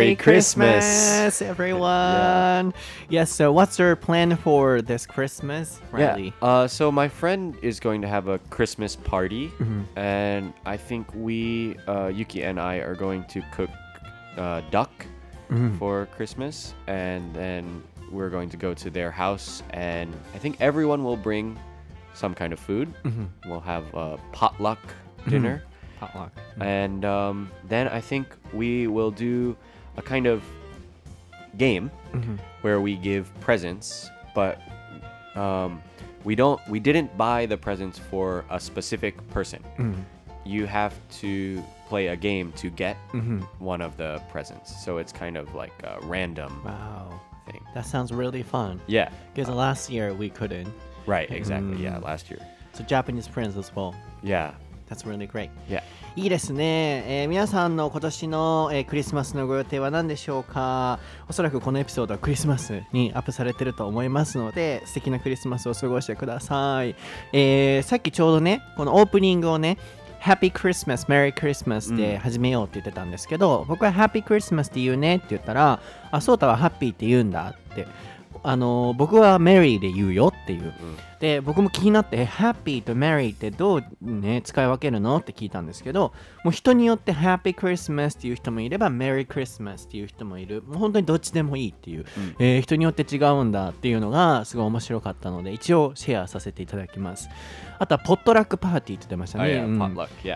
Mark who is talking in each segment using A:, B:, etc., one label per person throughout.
A: Merry Christmas.
B: Christmas, everyone. Yes, so what's your plan for this Christmas, Riley?
A: Yeah. Uh, so my friend is going to have a Christmas party,
B: Mm-hmm.
A: and I think we, uh, Yuki and I, are going to cook uh, duck
B: Mm-hmm.
A: for Christmas, and then we're going to go to their house, and I think everyone will bring some kind of food.
B: Mm-hmm.
A: We'll have a potluck dinner,
B: Potluck.
A: and um, then I think we will do a kind of game
B: Mm-hmm.
A: where we give presents, but um, we don't. We didn't buy the presents for a specific person.
B: Mm-hmm.
A: You have to play a game to get
B: Mm-hmm.
A: one of the presents. So it's kind of like a random
B: Wow,
A: thing.
B: that sounds really fun.
A: Yeah.
B: Because last year we couldn't.
A: Right. Exactly. Yeah.
B: Mm.
A: Last year.
B: So Japanese friends as well.
A: Yeah.
B: That's really great.
A: Yeah.
B: いいですね、えー皆さんの今年の、えークリスマスのご予定は何でしょうか？おそらくこのエピソードはクリスマスにアップされてると思いますので素敵なクリスマスを過ごしてください、えーさっきちょうどねこのオープニングをね Happy Christmas, Merry Christmas で始めようって言ってたんですけど、僕は Happy Christmas って言うねって言ったらあ、そうたは Happy って言うんだってあの僕は Merry で言うよっていう、で僕も気になって Happy と Merry ってどう、ね、使い分けるのって聞いたんですけどもう人によって Happy Christmas っていう人もいれば Merry Christmas っていう人もいる。もう本当にどっちでもいいっていう、えー人によって違うんだっていうのがすごい面白かったので一応シェアさせていただきます。あとはポットラックパーティーって言ってました
A: Oh
B: ね.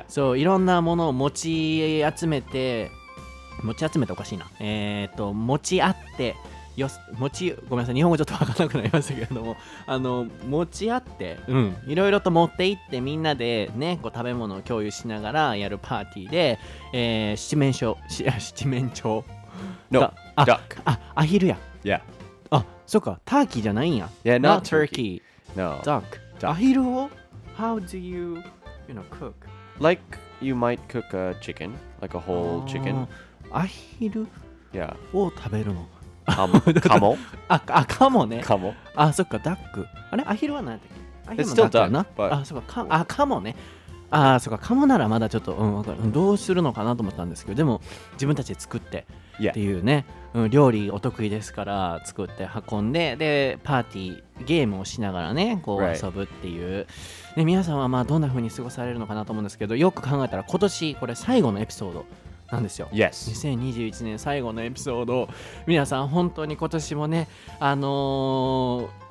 B: そういろんなものを持ち集めて持ち集めておかしいな。えっ、と持ち合ってよし持ちごめんなさい日本語ちょっと分からなくなりましたけれどもあの持ち合ってうんいろいろと持って行ってみんなでねこう食べ物を共有しながらやるパーティーで、えー七面鳥し七面鳥
A: ？No.
B: だあ
A: Duck.
B: あアヒルや
A: Yeah.
B: あそっかターキーじゃないんや
A: Yeah.
B: not
A: turkey. No.
B: duck アヒルを？How do you you know cook?
A: Like you might cook a chicken, like a whole chicken.
B: アヒル
A: ？Yeah.
B: を食べるの？
A: Camo. Camo.
B: ああかもね
A: Camo.
B: あそっかダックあれ？アヒルは何やったっけ？アヒル
A: still
B: ダックやな？あそっかかあかもねあそっかかもならまだちょっと、うん、わかるうんどうするのかなと思ったんですけどでも自分たちで作ってっ.ていうね、うん、料理お得意ですから作って運んででパーティーゲームをしながらねこう.遊ぶっていう、ね、皆さんはまあどんな風に過ごされるのかなと思うんですけどよく考えたら今年これ最後のエピソードなんですよ
A: Yes.
B: 2021年最後のエピソード皆さん本当に今年もねあのー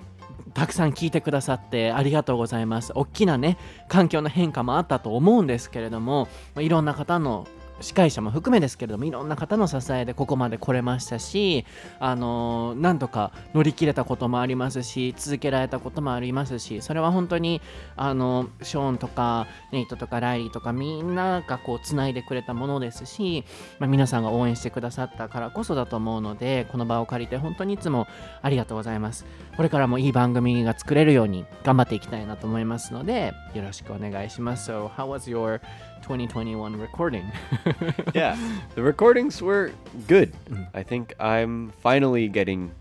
B: たくさん聞いてくださってありがとうございます大きなね環境の変化もあったと思うんですけれどもまあいろんな方の司会者も含めですけれどもいろんな方の支えでここまで来れましたしあのなんとか乗り切れたこともありますし続けられたこともありますしそれは本当にあのショーンとかネイトとかライリーとかみんながこうつないでくれたものですし、まあ、皆さんが応援してくださったからこそだと思うのでこの場を借りて本当にいつもありがとうございます。これからもいい番組が作れるように頑張っていきたいなと思いますのでよろしくお願いします。So how was your 2021 recording?
A: yeah, the recordings were good. I think I'm finally getting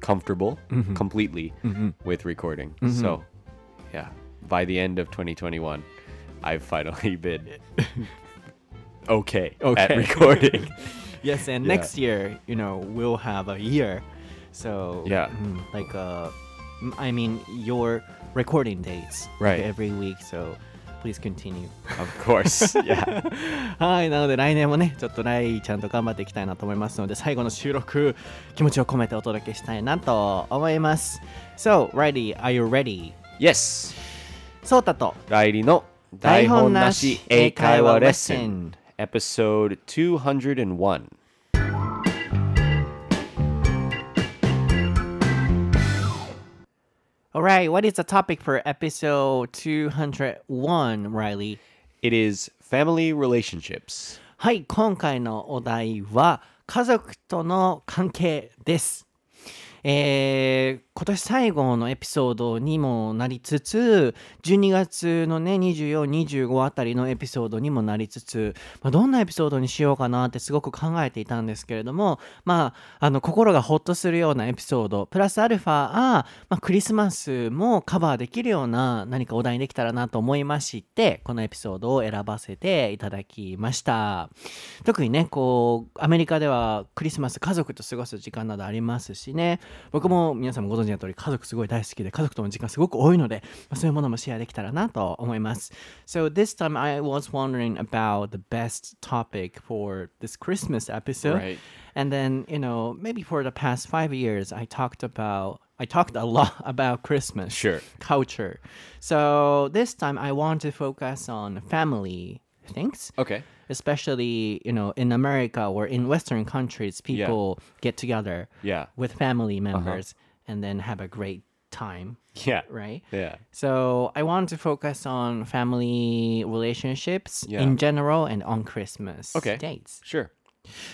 A: comfortable completely with recording. So, yeah, by the end of 2021, I've finally been okay, at
B: Okay.
A: recording.
B: Yes, and
A: Yeah.
B: next year, you know, we'll have a year. So
A: Yeah.
B: mm, like uh, I mean your recording dates like,
A: Right.
B: every week. So please continue.
A: of course. Yeah.
B: はい、なので来年もね、ちょっとライちゃんと頑張っていきたいなと思いますので、最後の収録、気持ちを込めてお届けしたいなと思います。So, Riley, are you ready?
A: yes.
B: そうたと
A: ライリの台本なし英会話レッスン Episode 201
B: Alright, what is the topic for episode 201, Riley?
A: It is family relationships.
B: はい、今回のお題は家族との関係です。 えー 今年最後のエピソードにもなりつつ12月のね2425あたりのエピソードにもなりつつ、まあ、どんなエピソードにしようかなってすごく考えていたんですけれどもまああの心がホッとするようなエピソードプラスアルファあ、まあ、クリスマスもカバーできるような何かお題にできたらなと思いましてこのエピソードを選ばせていただきました。特にねこうアメリカではクリスマス家族と過ごす時間などありますしね。僕も皆さんもご存知の通り家族すごい大好きで家族との時間すごく多いので、まあ、そういうものもシェアできたらなと思います So this time I was wondering about the best topic for this Christmas episode
A: Right.
B: and then you know maybe for the past five years I talked about I talked a lot about Christmas
A: Sure.
B: culture. So this time I want to focus on family things.
A: Okay.
B: Especially, you know, in America or in Western countries, people get together
A: Yeah.
B: with family members and then have a great time,
A: Yeah.
B: right?
A: Yeah.
B: So I want to focus on family relationships
A: Yeah.
B: in general and on Christmas
A: Okay.
B: dates.
A: Sure.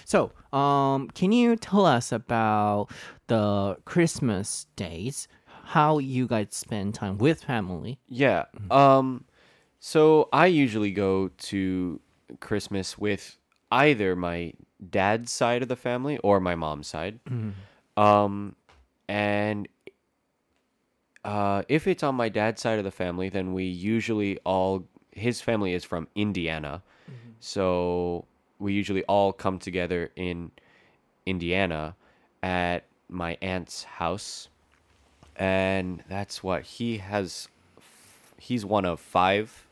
B: So, um, can you tell us about the Christmas days? How you guys spend time with family?
A: Yeah. Um so I usually go to Christmas with either my dad's side of the family or my mom's side. Um and uh if it's on my dad's side of the family, then we usually all his family is from Indiana. So we usually all come together in Indiana at my aunt's house. And that's what he has he's one of five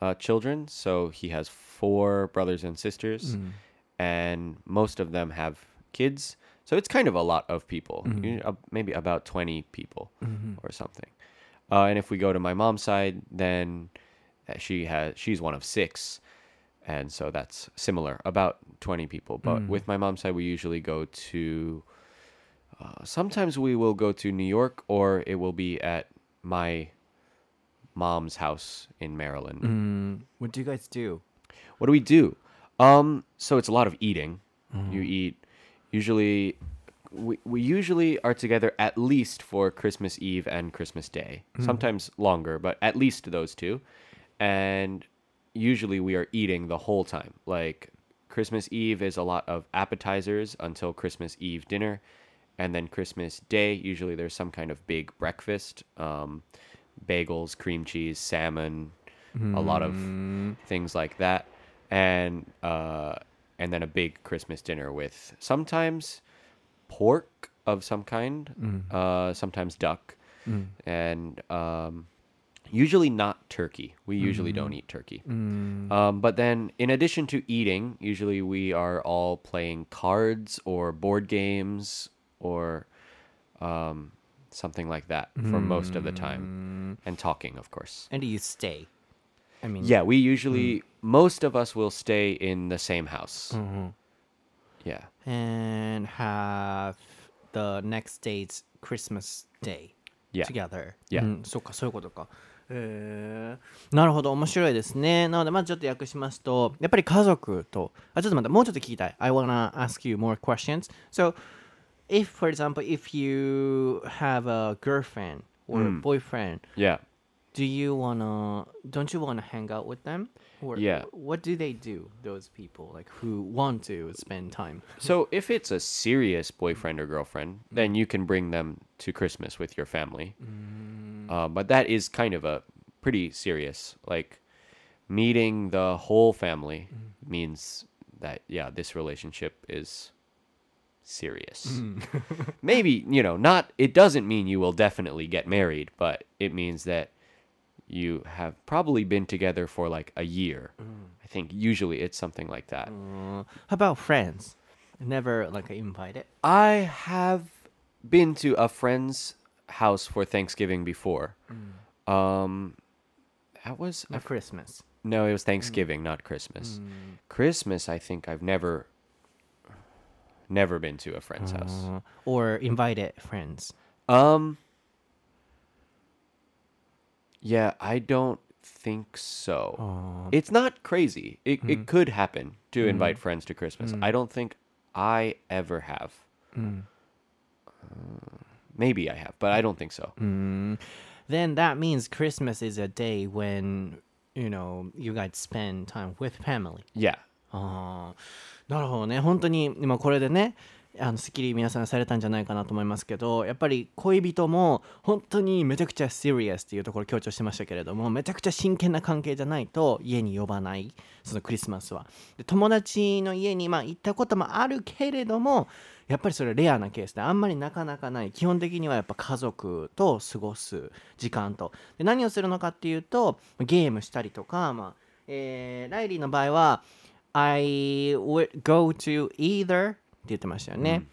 A: uh, children, so he has four brothers and sisters, and most of them have kids. So it's kind of a lot of people, You- uh, maybe about twenty people or something. Uh, and if we go to my mom's side, then uh, she has she's one of six, and so that's similar, about twenty people. But with my mom's side, we usually go to. Uh, sometimes we will go to New York, or it will be at my mom's house in Maryland.
B: Mm, what do you guys do?
A: What do we do? Um, so it's a lot of eating. You eat. Usually, we we usually are together at least for Christmas Eve and Christmas Day. Sometimes longer, but at least those two. And usually we are eating the whole time. Like Christmas Eve is a lot of appetizers until Christmas Eve dinner, and then Christmas Day usually there's some kind of big breakfast. Um, bagels, cream cheese, salmon, a lot of things like that, and uh, and then a big Christmas dinner with sometimes pork of some kind, uh, sometimes duck, and um, usually not turkey. We usually don't eat turkey. Um, but then, in addition to eating, usually we are all playing cards or board games or um, something like that for most of the time, and talking, of course.
B: And do you stay? I mean,
A: Yeah, we usually most of us will stay in the same house. Yeah.
B: and have the next day's Christmas day
A: Yeah.
B: together.
A: Yeah.
B: うん、そうか、そういうことか。えー、なるほど、面白いですね。なので、まずちょっと訳しますと、やっぱり家族と、あ、ちょっと待って、もうちょっと聞きたい。I wanna ask you more questions. So, if, for example, if you have a girlfriend or a boyfriend,
A: Yeah.
B: do you wanna, don't you wanna hang out with them? Or
A: Yeah.
B: what do they do, those people, like who want to spend time?
A: So if it's a serious boyfriend or girlfriend, then you can bring them to Christmas with your family. Mm. Uh, but that is kind of a pretty serious. Like meeting the whole family mm. means that yeah, this relationship is serious. Mm. Maybe you know, not. It doesn't mean you will definitely get married, but it means that you have probably been together for like a year. I think usually it's something like that.
B: Uh, how about friends? Never like invited.
A: I have been to a friend's house for Thanksgiving before. Um, that was
B: a, Christmas.
A: no, it was Thanksgiving, not Christmas. Christmas, I think I've never, never been to a friend's house.
B: Uh, or invited friends.
A: Um, yeah, I don't think so.
B: Uh,
A: It's not crazy. It it could happen to invite friends to Christmas. I don't think I ever have. Maybe I have, but I don't think so.
B: Mm. Then that means Christmas is a day when, you know, you guys spend time with family.
A: Yeah.
B: ああなるほどね本当に今これでね あのスッキリ皆さんされたんじゃないかなと思いますけどやっぱり恋人も本当にめちゃくちゃ serious っていうところ強調してましたけれどもめちゃくちゃ真剣な関係じゃないと家に呼ばないそのクリスマスは。で友達の家にまあ行ったこともあるけれどもやっぱりそれレアなケースであんまりなかなかない基本的にはやっぱ家族と過ごす時間と。で何をするのかっていうとゲームしたりとか、まあえーライリーの場合は I would go to either 言ってましたよね。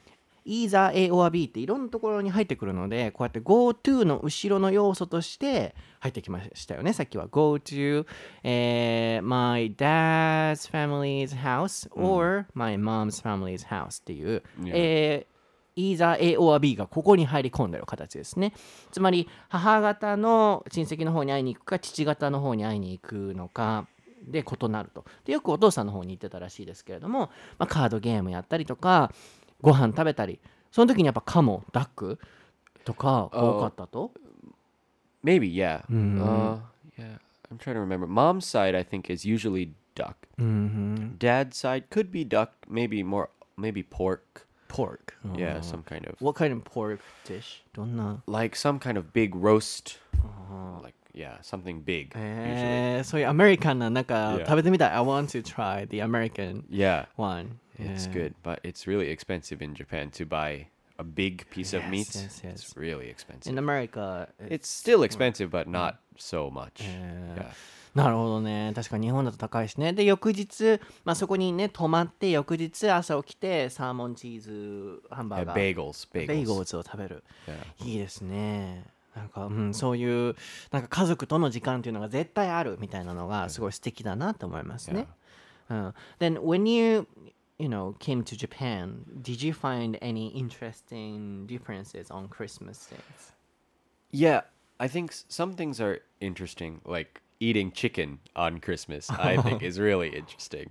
B: either A or B っていろんなところに入ってくるのでこうやって go to の後ろの要素として入ってきましたよねさっきは go to、えー my dad's family's house or my mom's family's house っていう、
A: Yeah.
B: えー either A or B がここに入り込んでる形ですねつまり母方の親戚の方に会いに行くか父方の方に会いに行くのかで異なるとでよくお父さんの方に行ってたらしいですけれども、まあ、カードゲームやったりとかご飯食べたりその時にやっぱカモダックとか多かったと
A: Maybe, yeah.
B: Mhm.
A: Uh, yeah. I'm trying to remember. Mom's side, I think, is usually duck.
B: うん
A: Dad's side could be duck, maybe more, maybe pork.
B: pork
A: Yeah, some kind of
B: What kind of pork dish? どんな
A: like some kind of big roast. Like yeah, something big. Usually.
B: えー、そういうアメリカンななんか
A: Yeah.
B: 食べてみたい I want to try the American
A: Yeah,
B: one
A: it's
B: Yeah.
A: good, but it's really expensive in Japan to buy a big piece of
B: Yes,
A: meat.
B: yes, yes.
A: It's really expensive.
B: In America
A: it's still expensive, but not so much.
B: Yeah.
A: Yeah.
B: なるほどね確かに日本だと高いしねで翌日、まあ、そこにね泊まって翌日朝起きてサーモンチーズハンバー
A: Yeah,
B: ガー
A: bagels,
B: ベ
A: bagels.
B: イゴーズを食べる
A: Yeah.
B: いいですね なんか、うん、そういうなんか家族との時間っていうのが絶対あるみたいなのがすごい素敵だなと思いますね。うん、Then when you you know came to Japan, did you find any interesting differences on Christmas days?
A: Yeah, I think s- some things are interesting, like eating chicken on Christmas. I think is really interesting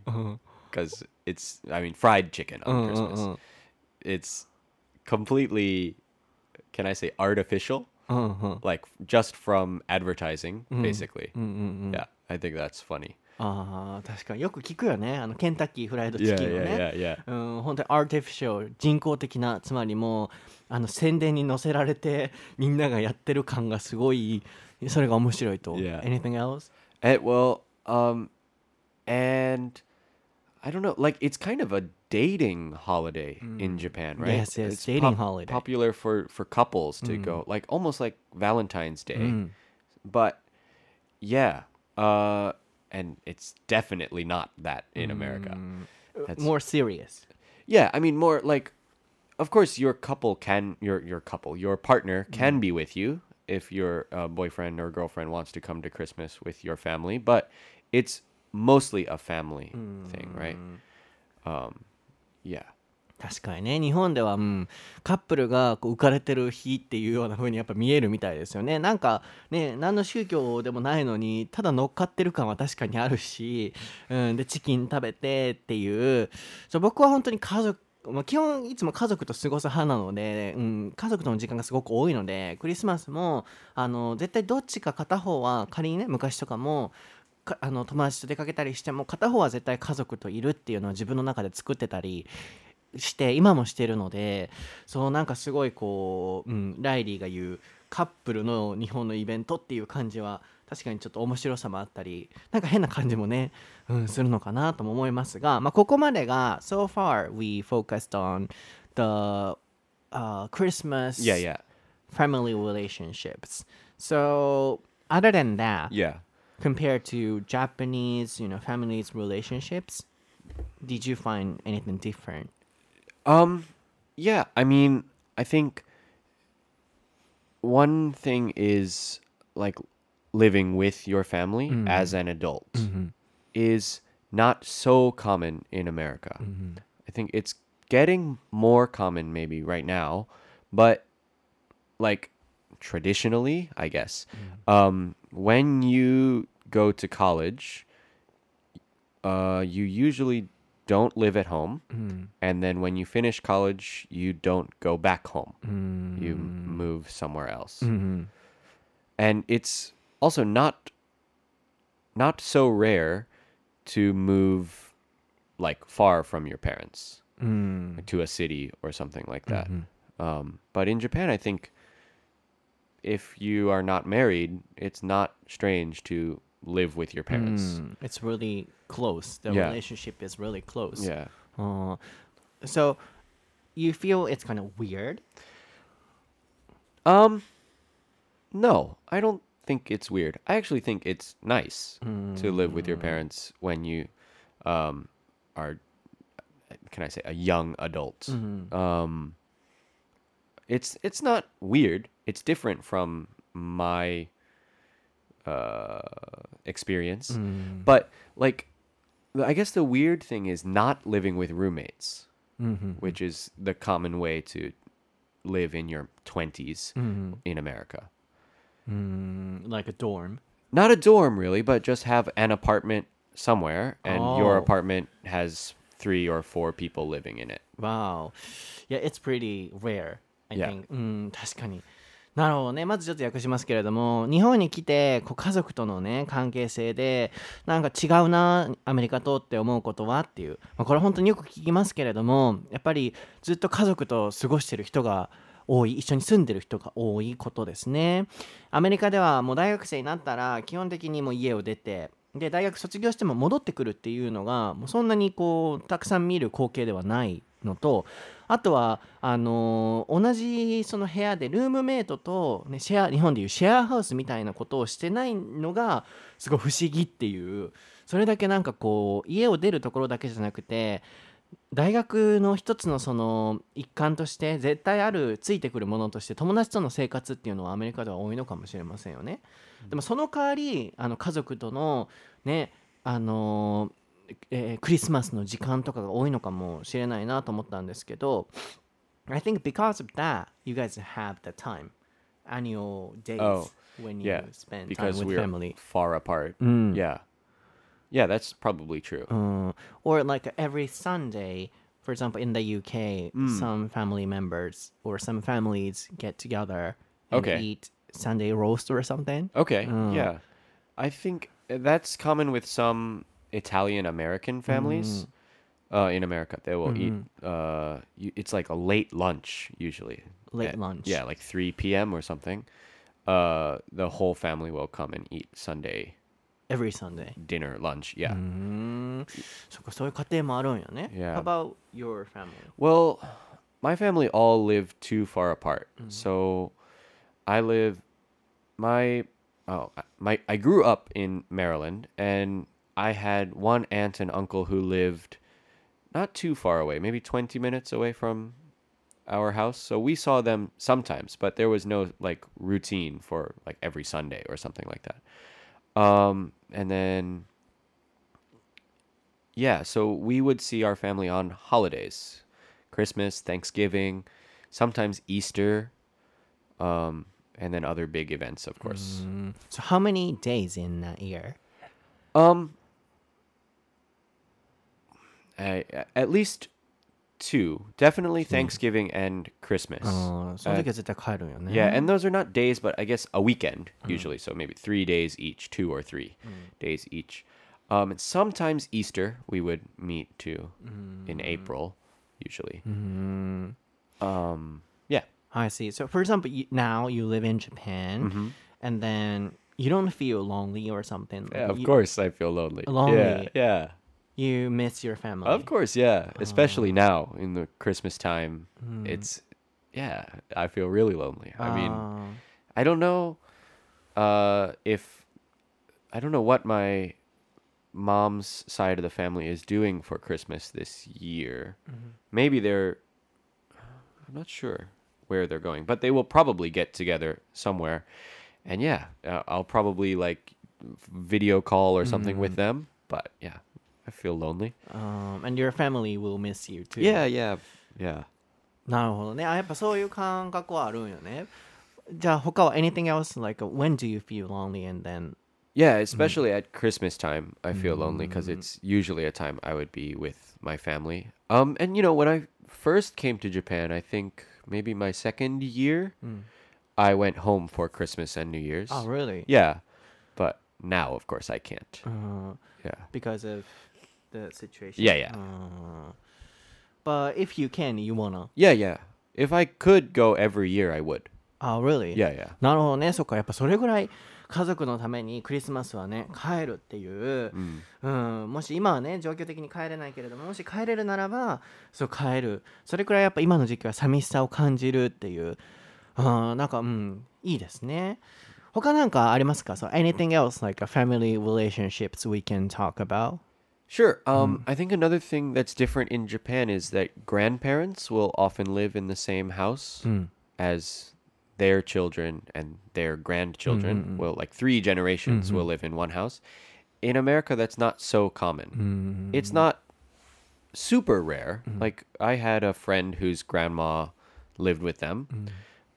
A: because it's, I mean, fried chicken on Christmas. It's completely, can I say, artificial? Like just from advertising, basically. Yeah, I think that's funny.
B: ああ確かによく聞くよねあのケンタッキーフライドチ
A: Yeah,
B: キンを
A: yeah,
B: ね。
A: yeah, yeah.
B: うん、本当にアーティフィシャル人工的なつまりもうあの宣伝に載せられてみんながやってる感がすごいそれが面白いと。
A: Yeah.
B: Anything else?
A: And, well, um, and I don't know, like it's kind of a dating holiday in mm. Japan, right?
B: Yes, yes,
A: It's
B: dating holiday.
A: Popular for for couples to go, mm. like almost like Valentine's Day. Mm. But yeah, uh, and it's definitely not that in America. That's-
B: More serious.
A: Yeah, I mean more like of course your couple can your your couple, your partner can be with you if your uh, boyfriend or girlfriend wants to come to Christmas with your family, but it's mostly a family thing, right? Um yeah.
B: 確かにね。日本では、うん、カップルがこう浮かれてる日っていうような風にやっぱ見えるみたいですよね。なんかね何の宗教でもないのにただ乗っかってる感は確かにあるし、うん、でチキン食べてっていう。そう僕は本当に家族まあ、基本いつも家族と過ごす派なので、うん、家族との時間がすごく多いのでクリスマスもあの絶対どっちか片方は仮にね昔とかもかあの友達と出かけたりしても片方は絶対家族といるっていうのを自分の中で作ってたりして今もしてるのでそうなんかすごいこう、うん、ライリーが言うカップルの日本のイベントっていう感じは確かにちょっと面白さもあったりなんか変な感じもね、うん、するのかなとも思いますが、まあ、ここまでが So far we focused on the、uh, Christmas
A: Yeah, yeah.
B: family relationships so other than that
A: Yeah.
B: Compared to Japanese you know families relationships did you find anything different
A: Um, yeah. I mean, I think one thing is like living with your family mm-hmm. as an adult mm-hmm. is not so common in America. Mm-hmm. I think it's getting more common maybe right now, but like traditionally, I guess. Mm. Um, when you go to college, uh, you usually don't live at home.
B: Mm.
A: And then when you finish college, you don't go back home.
B: Mm.
A: You move somewhere else.
B: Mm-hmm.
A: And it's also not not so rare to move like far from your parents mm. to a city or something like that. Mm-hmm. Um, but in Japan, I think if you are not married it's not strange to live with your parents
B: Mm, It's really close. The
A: Yeah.
B: relationship is really close.
A: yeah
B: Uh, so you feel it's kind of weird?
A: um no i don't think it's weird i actually think it's nice to live with your parents when you um, are can i say a young adult um, it's it's not weird it's different from my uh, experience but like i guess the weird thing is not living with roommates which is the common way to live in your 20s in america
B: Mm, like a dorm.
A: not a dorm really, but just have an apartment somewhere, and your
B: Oh.
A: apartment has three or four people living in it.
B: Wow. Yeah, it's pretty rare, I think. うん、確かに。なるほどね。まずちょっと訳しますけれども、日本に来て、こう家族とのね、関係性で、なんか違うな、アメリカとって思うことはっていう。まあ、これ本当によく聞きますけれども、やっぱりずっと家族と過ごしてる人が多い、一緒に住んでる人が多いことですね。アメリカではもう大学生になったら、基本的にもう家を出て、で大学卒業しても戻ってくるっていうのがもうそんなにこうたくさん見る光景ではないのとあとはあのー同じその部屋でルームメイトと、ね、シェア日本でいうシェアハウスみたいなことをしてないのがすごい不思議っていう。それだけなんかこう家を出るところだけじゃなくて大学の一つのその一環として絶対あるついてくるものとして友達との生活っていうのはアメリカでは多いのかもしれませんよね。でもその代わりあの家族とのねあのえークリスマスの時間とかが多いのかもしれないなと思ったんですけど I think because of that you guys have the time annual days
A: Oh,
B: when you
A: Yeah,
B: spend time
A: because
B: with
A: we're
B: family
A: far apart.
B: Mm.
A: Yeah, yeah, that's probably true.
B: Uh, or like every Sunday, for example, in the UK,
A: Mm.
B: some family members or some families get together and
A: Okay.
B: eat Sunday roast or something.
A: Okay,
B: Oh.
A: yeah, I think that's common with some Italian American families. Uh, in America, they will eat. Uh, you, it's like a late lunch usually.
B: Late
A: At-
B: lunch.
A: Yeah, like three p.m. or something. Uh, the whole family will come and eat Sunday
B: Every Sunday.
A: dinner, lunch. Yeah.
B: うーんそっかそういう家庭もあるんよね。
A: Yeah.
B: How about your family?
A: Well, my family all live too far apart. So I live my oh my I grew up in Maryland and I had one aunt and uncle who lived not too far away, maybe 20 minutes away from our house. So we saw them sometimes, but there was no like routine for like every Sunday or something like that. Um and then yeah, so we would see our family on holidays Christmas, Thanksgiving, sometimes Easter, um, and then other big events, of course.
B: Mm, So how many days in a year?
A: Um, I, at least two. Definitely Thanksgiving and Christmas.
B: あーその時は絶対帰るんよね。
A: Yeah, and those are not days, but I guess a weekend usually. So maybe three days each, two or three days each. Um, and sometimes Easter we would meet too in April, usually. Um, yeah.
B: I see. So for example, you, now you live in Japan and then you don't feel lonely or something.
A: Yeah, of
B: you,
A: course I feel lonely. Yeah,
B: Lonely.
A: yeah.
B: You miss your family.
A: Of course, yeah. Especially now in the Christmas time, it's yeah. I feel really lonely. I mean,
B: Ah.
A: I don't know uh, if I don't know what my mom's side of the family is doing for Christmas this year. Maybe they're I'm not sure where they're going, but they will probably get together somewhere. And yeah, uh, I'll probably like video call or something with them. But yeah, I feel lonely.
B: Um, and your family will miss you too.
A: Yeah, yeah, yeah.
B: なるほどね。あ、やっぱそういう感覚はあるんよね。じゃあ他は anything else like when do you feel lonely and then
A: Yeah, especially at Christmas time, I feel lonely because it's usually a time I would be with my family. Um, and you know, when I first came to Japan, I think maybe my second year, I went home for Christmas and New Year's.
B: Oh, really?
A: Yeah, but now, of course, I can't.
B: Uh,
A: Yeah.
B: because of the situation.
A: Yeah, yeah.
B: Uh, but if you can, you wanna.
A: Yeah, yeah. If I could go every year, I would.
B: Oh, really?
A: Yeah, yeah.
B: なるほどね。そっか、やっぱそれぐらい家族のためにクリスマスはね、帰るっていう、うん、もし今はね、状況的に帰れないけれども、もし帰れるならば、そう帰る。それくらいやっぱ今の時期は寂しさを感じるっていう、うん、なんか、うん、いいですね。他なんかありますか ?So anything else like a family relationships we can talk about?
A: Sure. Um, mm-hmm. I think another thing that's different in Japan is that grandparents will often live in the same house mm. as their children and their grandchildren. Mm-hmm. Will like three generations will mm-hmm. live in one house. In America, that's not so common. It's not super rare. Like I had a friend whose grandma lived with them, mm.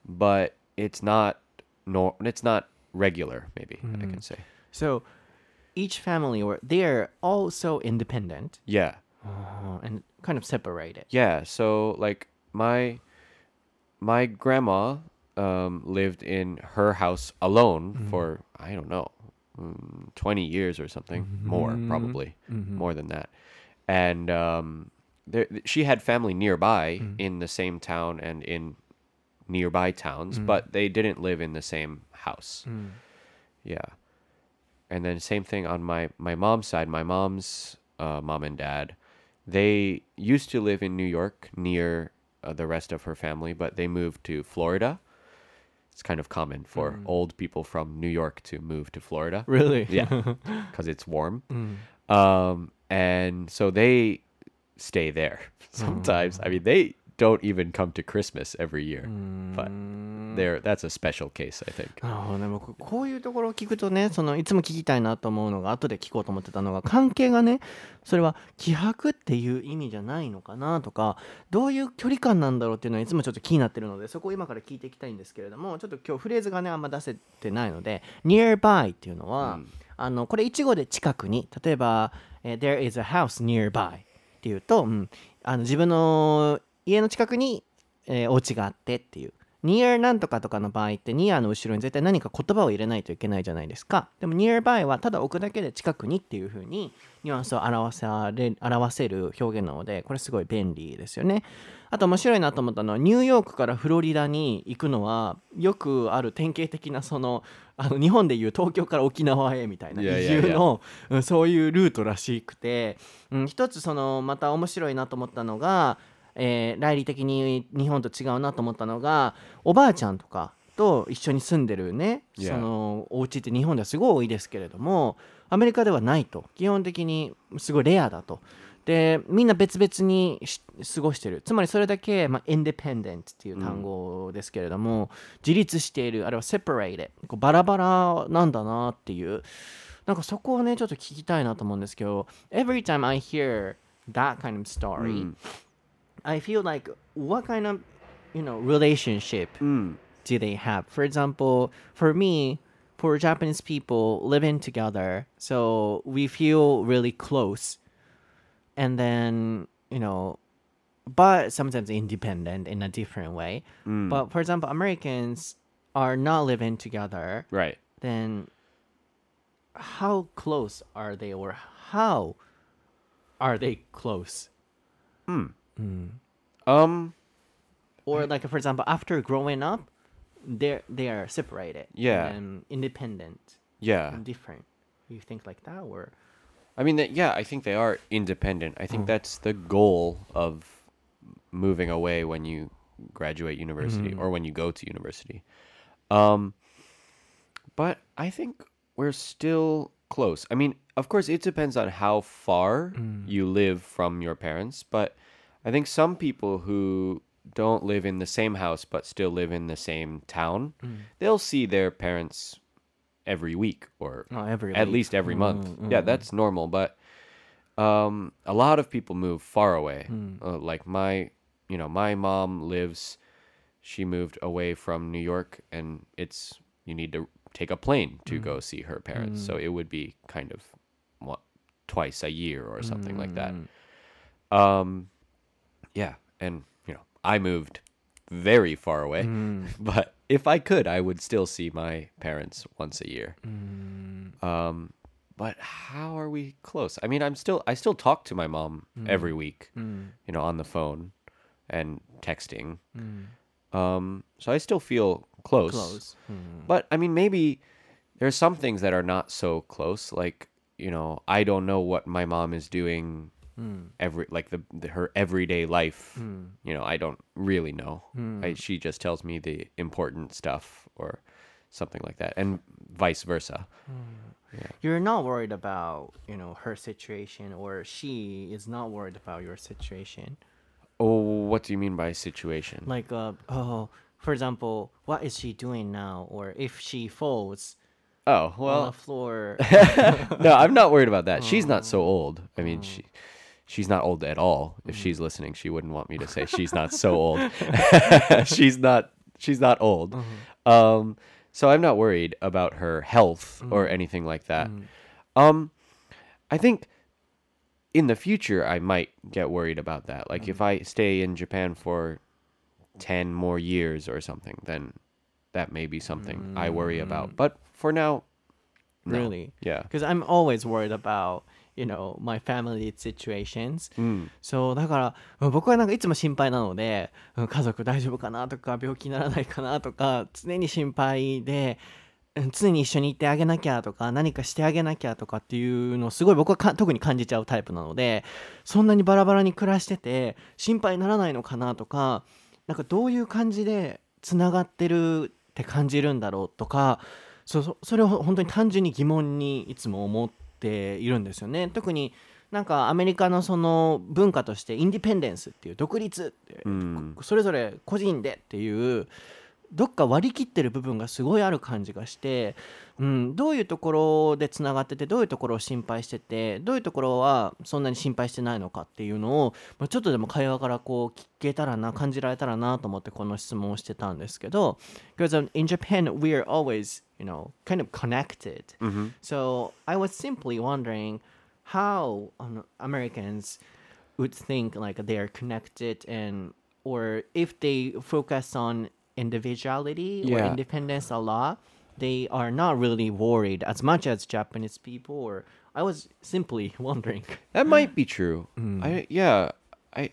A: but it's not nor it's not regular. Maybe I can mm. say.
B: So each family, or they are all so independent.
A: Yeah.
B: uh, and kind of separated.
A: Yeah, so like my my grandma um, lived in her house alone for I don't know, mm, twenty years or something more, probably more than that, and um, there, she had family nearby in the same town and in nearby towns, but they didn't live in the same house. Yeah, and then same thing on my my mom's side. My mom's uh, mom and dad, they used to live in New York near uh, the rest of her family, but they moved to Florida. It's kind of common for old people from New York to move to Florida.
B: Really?
A: Yeah, because it's warm. Um, and so they stay there sometimes. I mean, they don't even come to Christmas every year, but there that's a special case, I think.
B: なるほど。ね、僕こういうところを聞くとねそのいつも聞きたいなと思うのが後で聞こうと思ってたのが関係がねそれは希薄っていう意味じゃないのかなとかどういう距離感なんだろうっていうのはいつもちょっと気になってるのでそこを今から聞いていきたいんですけれどもちょっと今日フレーズがねあんま出せてないので nearby っていうのは、あのこれ一語で近くに例えば、えー there is a house nearby っていうと、うん、あの自分の家の近くに、えーお家があってっていう。near なんとかとかの場合って near の後ろに絶対何か言葉を入れないといけないじゃないですか。でも nearby はただ置くだけで近くにっていう風にニュアンスを表され表せる表現なのでこれすごい便利ですよね。あと面白いなと思ったのはニューヨークからフロリダに行くのはよくある典型的なそのあの日本でいう東京から沖縄へみたいな移住のうんそういうルートらしくて、うん、一つそのまた面白いなと思ったのが、えー、来理的に日本と違うなと思ったのがおばあちゃんとかと一緒に住んでるね
A: Yeah.
B: そのお家って日本ではすごい多いですけれどもアメリカではないと基本的にすごいレアだと。でみんな別々にし過ごしてるつまりそれだけ、まあ、インディペンデントっていう単語ですけれども、自立しているあるいは separated こうバラバラなんだなっていうなんかそこをねちょっと聞きたいなと思うんですけど every time I hear that kind of story、I feel like what kind of you know relationship hmm. do they have? For example for me for Japanese people living together so we feel really close. And then you know but sometimes independent in a different way. Hmm. But for example Americans are not living together.
A: Right.
B: then how close are they or how are they close hmm.
A: Um
B: or like for example after growing up they they are separated
A: Yeah.
B: and independent
A: yeah.
B: and different you think like that or
A: I mean, that, yeah, I think they are independent. I think that's the goal of moving away when you graduate university or when you go to university. Um, but I think we're still close. I mean, of course, it depends on how far you live from your parents, but I think some people who don't live in the same house but still live in the same town, mm. they'll see their parents every week or
B: Oh, every
A: at
B: week.
A: least every mm, month. Mm, yeah, that's normal. But um, a lot of people move far away. Uh, like my, you know, my mom lives. She moved away from New York, and it's you need to take a plane to go see her parents. So it would be kind of what twice a year or something like that. Um, yeah, and you know, I moved very far away, mm. but if I could, I would still see my parents once a year. Mm. Um, but how are we close? I mean, I'm still I still talk to my mom mm. every week, you know, on the phone and texting. Um, so I still feel close.
B: Close. Hmm.
A: But I mean, maybe there's some things that are not so close. Like you know, I don't know what my mom is doing Hmm. every like the, the her everyday life. Hmm. You know, I don't really know. Hmm. I, she just tells me the important stuff or something like that, and vice versa.
B: You're not worried about, you know, her situation or she is not worried about your situation.
A: Oh, what do you mean by situation?
B: Like uh oh, for example, what is she doing now or if she falls
A: oh,
B: on
A: well,
B: the floor.
A: no, I'm not worried about that. She's not so old. I mean, she she's not old at all. If mm. she's listening, she wouldn't want me to say she's not so old. she's not she's not old. Mm-hmm. Um so I'm not worried about her health mm. or anything like that. Mm. Um I think in the future I might get worried about that. Like if I stay in Japan for 10 more years or something, then that may be something I worry about. But for now, no.
B: Really?
A: Yeah.
B: Because I'm always worried about, you know, my family situations.
A: うん。
B: そうだからうん僕はなんかいつも心配なのでうん家族大丈夫かなとか病気にならないかなとか常に心配でうん常に一緒にいてあげなきゃとか何かしてあげなきゃとかっていうのをすごい僕はか特に感じちゃうタイプなのでそんなにバラバラに暮らしてて心配にならないのかなとかなんかどういう感じでつながってるって感じるんだろうとかそそれを本当に単純に疑問にいつも思っているんですよね。特になんかアメリカのその文化としてインディペンデンスっていう独立って
A: うん。
B: それぞれ個人でっていうどっか割り切ってる部分がすごいある感じがして、うん、どういうところでつながっててどういうところを心配しててどういうところはそんなに心配してないのかっていうのを、まあ、ちょっとでも会話からこう聞けたらな感じられたらなと思ってこの質問をしてたんですけど because in Japan we are always you know kind of connected
A: Mm-hmm.
B: so I was simply wondering how um, Americans would think like they are connected and or if they focus on individuality or
A: Yeah.
B: independence a lot they are not really worried as much as Japanese people or I was simply wondering
A: That might be true. Hmm. I yeah, I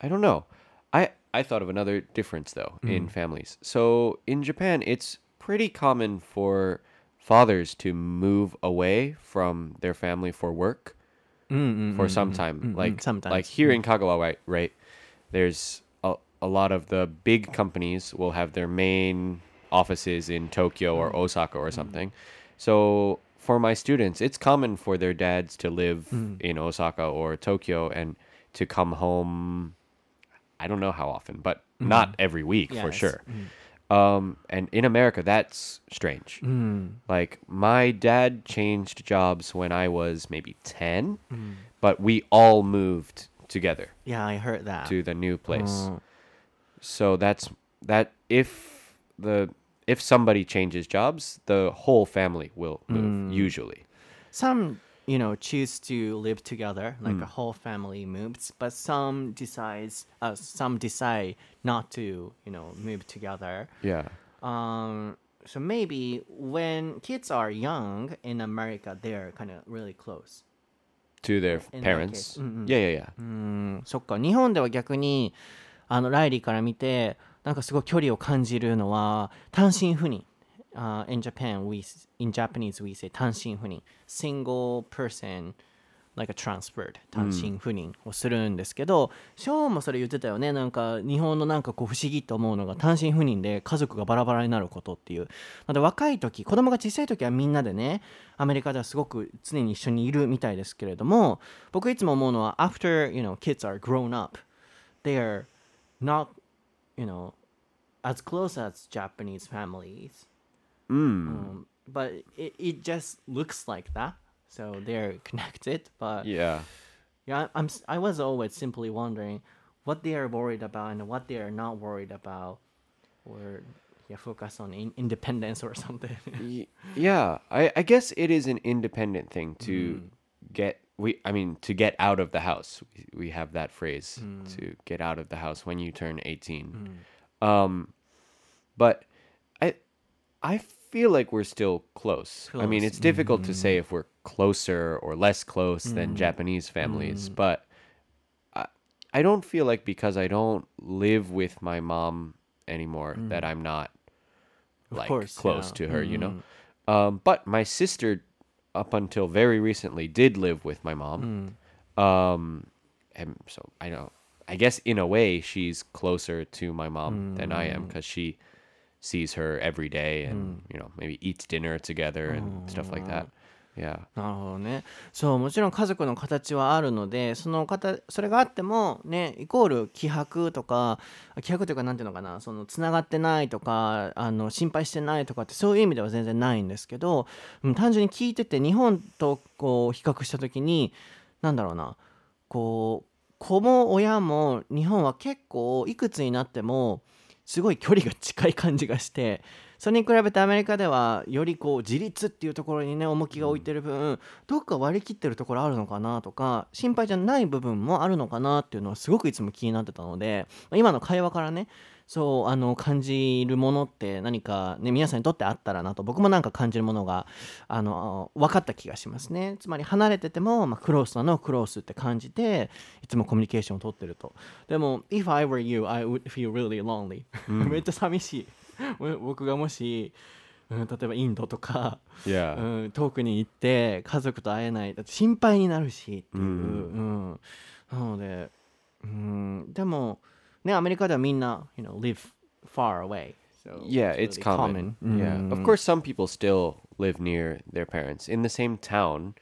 A: I don't know. I I thought of another difference though hmm. in families. So in Japan, it's pretty common for fathers to move away from their family for work hmm, for some time. Like
B: sometimes.
A: like here in Kagawa, right? Right. There's a, a lot of the big companies will have their main offices in Tokyo or mm-hmm. Osaka or mm-hmm. something. So for my students, it's common for their dads to live mm-hmm. in Osaka or Tokyo and to come home. I don't know how often, but not every week for
B: Yes.
A: sure. Um, and in America, that's strange. Like my dad changed jobs when I was maybe 10, but we all moved together
B: yeah I heard that
A: to the new place.
B: Mm.
A: So that's that if the if somebody changes jobs, the whole family will move usually.
B: some you know choose to live together like a whole family moves but some decides uh, some decide not to you know move together
A: Yeah.
B: um so maybe when kids are young in america they're kind of really close
A: To their
B: In that
A: parents.
B: case. Mm, mm.
A: Yeah, yeah, yeah.
B: うんそっか日本では逆にあのライリーから見て なんかすごい距離を感じるのは単身赴任、uh, in Japan we in Japanese we say 単身赴任。single person like a transferred 単身赴任をするんですけど、ショーンもそれ言ってたよね。なんか日本のなんかこう不思議と思うのが単身赴任で家族がバラバラになることっていう。なので若い時子供が小さい時はみんなでねアメリカではすごく常に一緒にいるみたいですけれども僕いつも思うのは after you know kids are grown up they are not you know as close as Japanese families
A: Mm.
B: um, but it, it just looks like that so they're connected but
A: Yeah.
B: yeah I'm I was always simply wondering what they are worried about and what they are not worried about or yeah, focus on in- independence or something.
A: Yeah, I, I guess it is an independent thing to get we I mean to get out of the house. We, have that phrase hmm. to get out of the house when you turn 18. Hmm. Um but I I feel like we're still close. I mean, it's difficult to say hmm. if we're closer or less close than Japanese families, but I, I don't feel like because I don't live with my mom anymore that I'm not like
B: course,
A: close
B: yeah.
A: to her, you know. Um, but my sister, up until very recently, did live with my mom. Hmm. Um, and so I know. I guess in a way, she's closer to my mom than I am hmm. because she sees her every day and hmm. you know maybe eats dinner together and stuff like that. Oh. Yeah.
B: なるほどねそうもちろん家族の形はあるのでその方それがあってもねイコール気迫とか気迫というかなんていうのかなそのつながってないとかあの心配してないとかってそういう意味では全然ないんですけど、単純に聞いてて日本とこう比較した時になんだろうなこう子も親も日本は結構いくつになってもすごい距離が近い感じがしてそれに比べてアメリカではよりこう自立っていうところにね重きが置いてる分どっか割り切ってるところあるのかなとか心配じゃない部分もあるのかなっていうのはすごくいつも気になってたのでまあ今の会話からねそうあの感じるものって何かね皆さんにとってあったらなと僕もなんか感じるものがあの分かった気がしますね。つまり離れてても、まあ、クロースなのをクロースって感じていつもコミュニケーションを取ってると。でも if I were you I would feel really lonely、めっちゃ寂しい僕がもし、うん、例えばインドとか
A: Yeah.
B: うん、遠くに行って家族と会えないだって心配になるしっていう、うんなので、うん、でもねアメリカではみんな、you know, live far away so
A: Yeah, it's
B: really
A: common. Yeah. Of
B: うん
A: course, some people still live near their parents in the same town,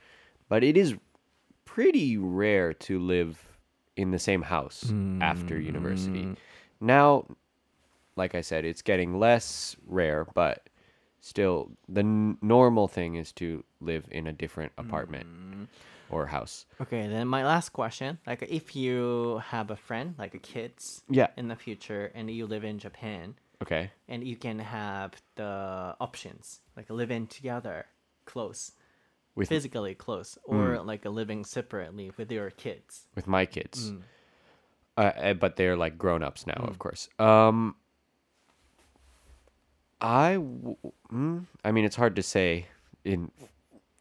A: but it is pretty rare to live in the same house after university. Now, like I said, it's getting less rare, but still, the n- normal thing is to live in a different apartment or house.
B: Okay, then my last question, like if you have a friend, like a kids
A: Yeah.
B: in the future and you live in Japan
A: Okay.
B: and you can have the options, like live in together, close,
A: With
B: physically close, or like a living separately with your kids.
A: with my kids. Uh, uh, but they're like grown ups now, of course. Um, I, w- mm, I mean, it's hard to say in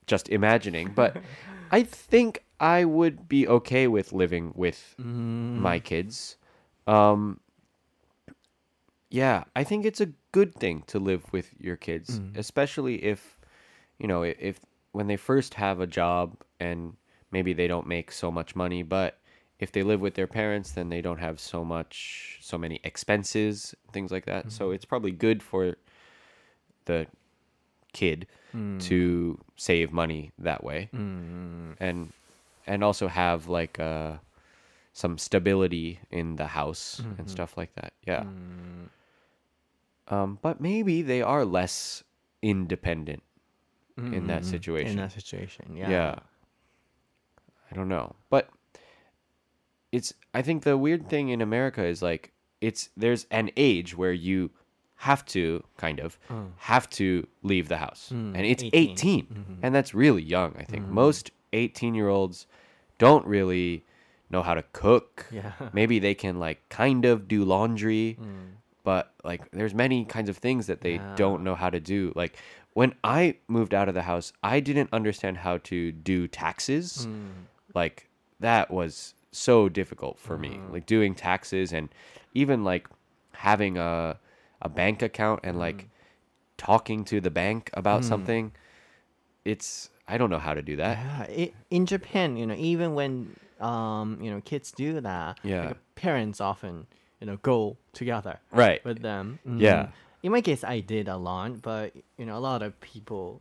A: just imagining, but I think I would be okay with living with my kids. Um, yeah, I think it's a good thing to live with your kids, especially if, you know, if when they first have a job and maybe they don't make so much money, but if they live with their parents, then they don't have so much, so many expenses, things like that. So it's probably good for the kid mm. to save money that way, mm. and and also have like uh, some stability in the house and mm-hmm. stuff like that. Yeah. Mm. Um, but maybe they are less independent in that mm-hmm. situation.
B: In that situation, yeah.
A: yeah. I don't know. But it's I think the weird thing in America is like it's there's an age where you have to kind of mm. have to leave the house. Mm, and it's
B: 18.
A: 18. Mm-hmm. And that's really young, I think. Mm. Most 18-year-olds don't really know how to cook.
B: Yeah.
A: Maybe they can like kind of do laundry, but like there's many kinds of things that they don't know how to do. Like when I moved out of the house, I didn't understand how to do taxes. Like that was so difficult for me. Like doing taxes and even like having a a bank account and like talking to the bank about something. It's I don't know how to do that.
B: Yeah, i in Japan, you know, even when um, you know, kids do that,
A: Yeah.
B: like, parents often, you know, go together
A: Right.
B: with them. Mm.
A: Yeah.
B: In my case, I did a lot, but you know, a lot of people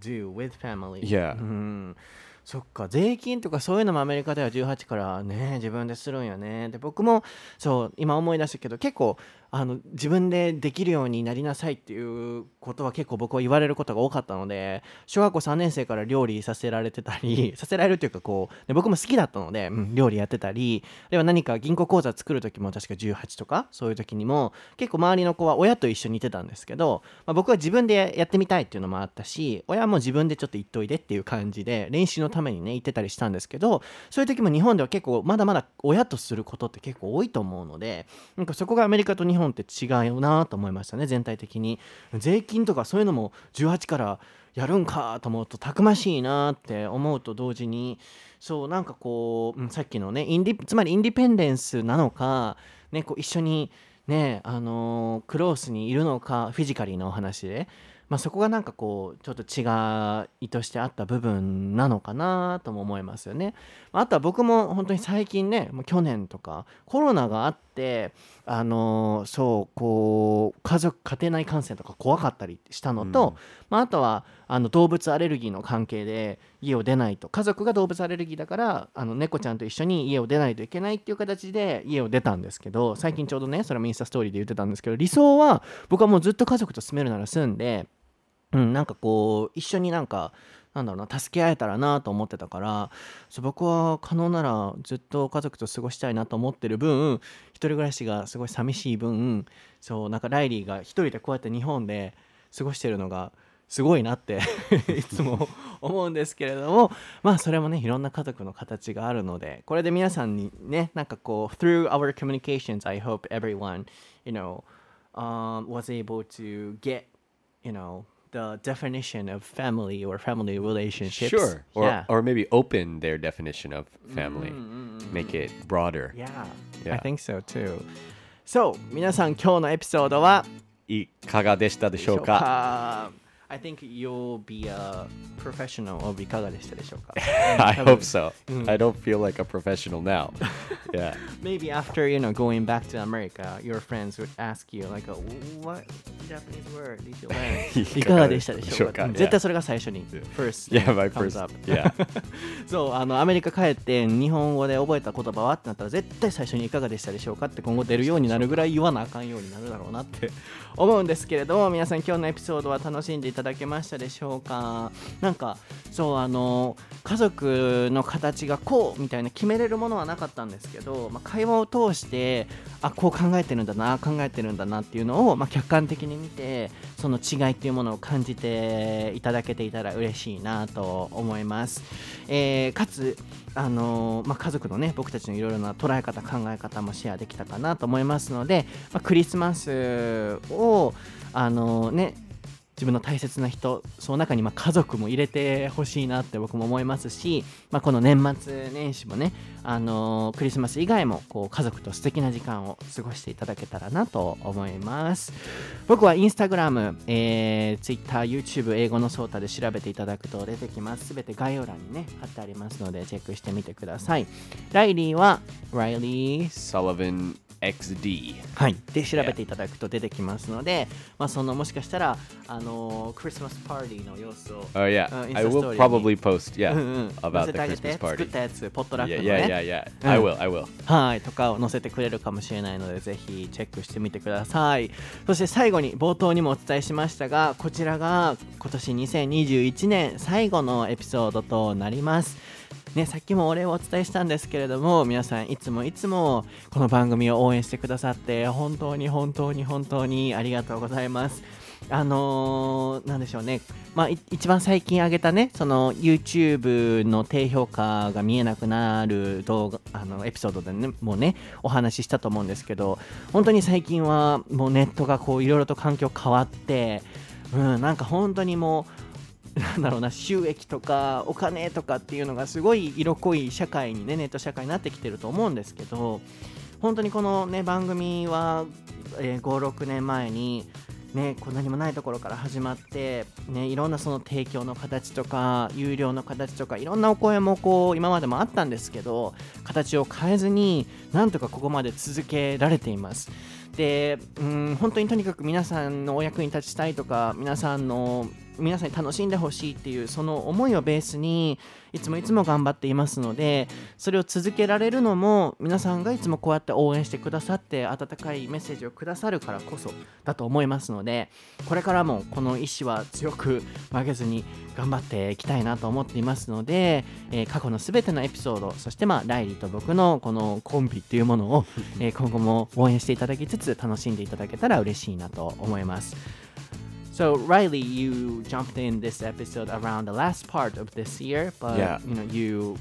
B: do with family.
A: Yeah.
B: うんそっか税金とかそういうのもアメリカでは18からね自分でするんよねで僕もそう今思い出したけど結構 あの自分でできるようになりなさいっていうことは結構僕は言われることが多かったので小学校3年生から料理させられてたり させられるっていうかこうで僕も好きだったので、うん、料理やってたりでは何か銀行口座作る時も確か18とかそういう時にも結構周りの子は親と一緒にいてたんですけど、まあ、僕は自分でやってみたいっていうのもあったし親も自分でちょっと行っといでっていう感じで練習のためにね行ってたりしたんですけどそういう時も日本では結構まだまだ親とすることって結構多いと思うのでなんかそこがアメリカと日本本って違うなと思いましたね全体的に税金とかそういうのも18からやるんかと思うとたくましいなって思うと同時にそうなんかこう、さっきのねインディつまりインディペンデンスなのか、ね、こう一緒にねあのー、クロースにいるのかフィジカリーなお話でまあ、そこがなんかこうちょっと違いとしてあった部分なのかなとも思いますよね。あとは僕も本当に最近ねもう去年とかコロナがあってあのー、そうこう家族家庭内感染とか怖かったりしたのと、うん、まあ、あとはあの動物アレルギーの関係で家を出ないと。家族が動物アレルギーだからあの猫ちゃんと一緒に家を出ないといけないっていう形で家を出たんですけど最近ちょうどねそれもインスタストーリーで言ってたんですけど理想は僕はもうずっと家族と住めるなら住んでうん、なんかこう一緒になんかなんだろうな助け合えたらなと思ってたからそう僕は可能ならずっと家族と過ごしたいなと思ってる分一人暮らしがすごい寂しい分そうなんかライリーが一人でこうやって日本で過ごしてるのがすごいなって いつも思うんですけれどもまあそれもねいろんな家族の形があるのでこれで皆さんにねなんかこう through our communications I hope everyone you know um, was able to get you know the definition of family or family relationships.
A: Sure. Or, yeah. or maybe open their definition of family, mm-hmm. make it broader.
B: Yeah, yeah, I think so too. So, 皆さん今日のエピソードはい
A: かがでしたでしょうか
B: I think you'll be a professional of いかがでしたでしょうか
A: I hope so. I don't feel like a professional now. yeah.
B: Maybe after, you know, going back to America, your friends would ask you, like, what Japanese word did you learn? いかがでしたでしょうか絶対それが最初に first
A: yeah, my first up. Yeah.
B: そう、あの、アメリカ帰って日本語で覚えた言葉はってなったら絶対最初にいかがでしたでしょうかって今後出るようになるぐらい言わなあかんようになるだろうなって思うんですけれども皆さん今日のエピソードは楽しんでいただけましたでしょうか？なんかそうあの家族の形がこうみたいな決めれるものはなかったんですけど、まあ、会話を通してあこう考えてるんだな考えてるんだなっていうのを、まあ、客観的に見てその違いっていうものを感じていただけていたら嬉しいなと思います、えー、かつあのまあ、家族のね僕たちのいろいろな捉え方考え方もシェアできたかなと思いますので、まあ、クリスマスをあのね自分の大切な人その中にま家族も入れてほしいなって僕も思いますし、まあ、この年末年始もね、あのー、クリスマス以外もこう家族と素敵な時間を過ごしていただけたらなと思います。僕はインスタグラム、えー、Twitter、YouTube 英語のソータで調べていただくと出てきます。すべて概要欄にね貼ってありますのでチェックしてみてください。ライリーはライリー・
A: サラヴィン XD
B: はい。で調べていただくと出てきますので、まあ、そのもしかしたらあのクリスマスパーティーの様子を
A: Oh yeah. I will probably post yeah about the Christmas party.
B: 作ったやつポットラックの
A: ね。Yeah yeah yeah I will I will.
B: はいとかを載せてくれるかもしれないのでぜひチェックしてみてください。そして最後に冒頭にもお伝えしましたがこちらが今年2021年最後のエピソードとなります。ね、さっきもお礼をお伝えしたんですけれども皆さんいつもいつもこの番組を応援してくださって本当に本当に本当にありがとうございます。あのー、なんでしょうね、まあ、一番最近上げたね、その YouTube の低評価が見えなくなる動画、あのエピソードでね、もうね、お話ししたと思うんですけど、本当に最近はもうネットがこういろいろと環境変わって、うん、なんか本当にもう、なんだろうな収益とかお金とかっていうのがすごい色濃い社会にねネット社会になってきてると思うんですけど本当にこのね番組は、えー、56年前にね、こんなにもないところから始まって、ね、いろんなその提供の形とか有料の形とかいろんなお声もこう今までもあったんですけど形を変えずになんとかここまで続けられています。でうん本当にとにかく皆さんのお役に立ちたいとか皆さんの皆さんに楽しんでほしいっていうその思いをベースにいつもいつも頑張っていますのでそれを続けられるのも皆さんがいつもこうやって応援してくださって温かいメッセージをくださるからこそだと思いますのでこれからもこの意志は強く負けずに頑張っていきたいなと思っていますので、えー過去の全てのエピソードそしてまあライリーと僕のこのコンビっていうものを、えー今後も応援していただきつつ楽しんでいただけたら嬉しいなと思います。So Riley, you jumped in this episode around the last part of this year, but
A: Yeah.
B: you know you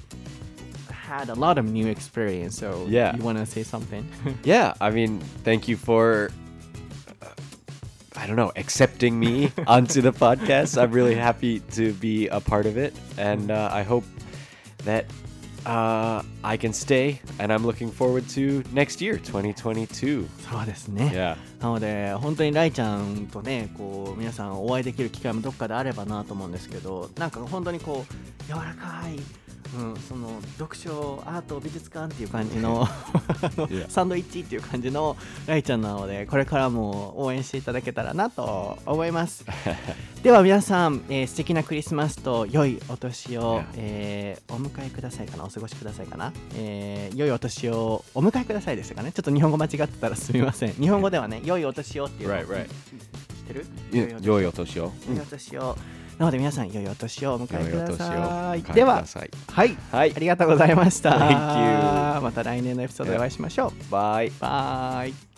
B: had a lot of new experience. So
A: Yeah.
B: you want to say something?
A: Yeah, I mean, thank you for uh, I don't know, accepting me onto the podcast. I'm really happy to be a part of it, and uh, I hope that uh, I can stay. And I'm looking forward to next year, 2022.
B: そうですね。
A: Yeah,
B: なので本当にライちゃんとねこう皆さんお会いできる機会もどっかであればなと思うんですけどなんか本当にこう柔らかい、うん、その読書アート美術館っていう感じの.サンドイッチっていう感じのライちゃんなのでこれからも応援していただけたらなと思います。では皆さん、えー素敵なクリスマスと良いお年をえーお迎えくださいかなお過ごしくださいかな、えー良いお年をお迎えくださいですかね。ちょっと日本語間違ってたらすみません。日本語ではね良いお年をっていうの
A: right, right.
B: 知ってる？
A: 良いお年を。
B: 良いお年をなので皆さん良いお年をお迎えください。では。はい。
A: はい。
B: ありがとうございました。また来年のエピソードでお会いしましょう。
A: Bye.
B: バイ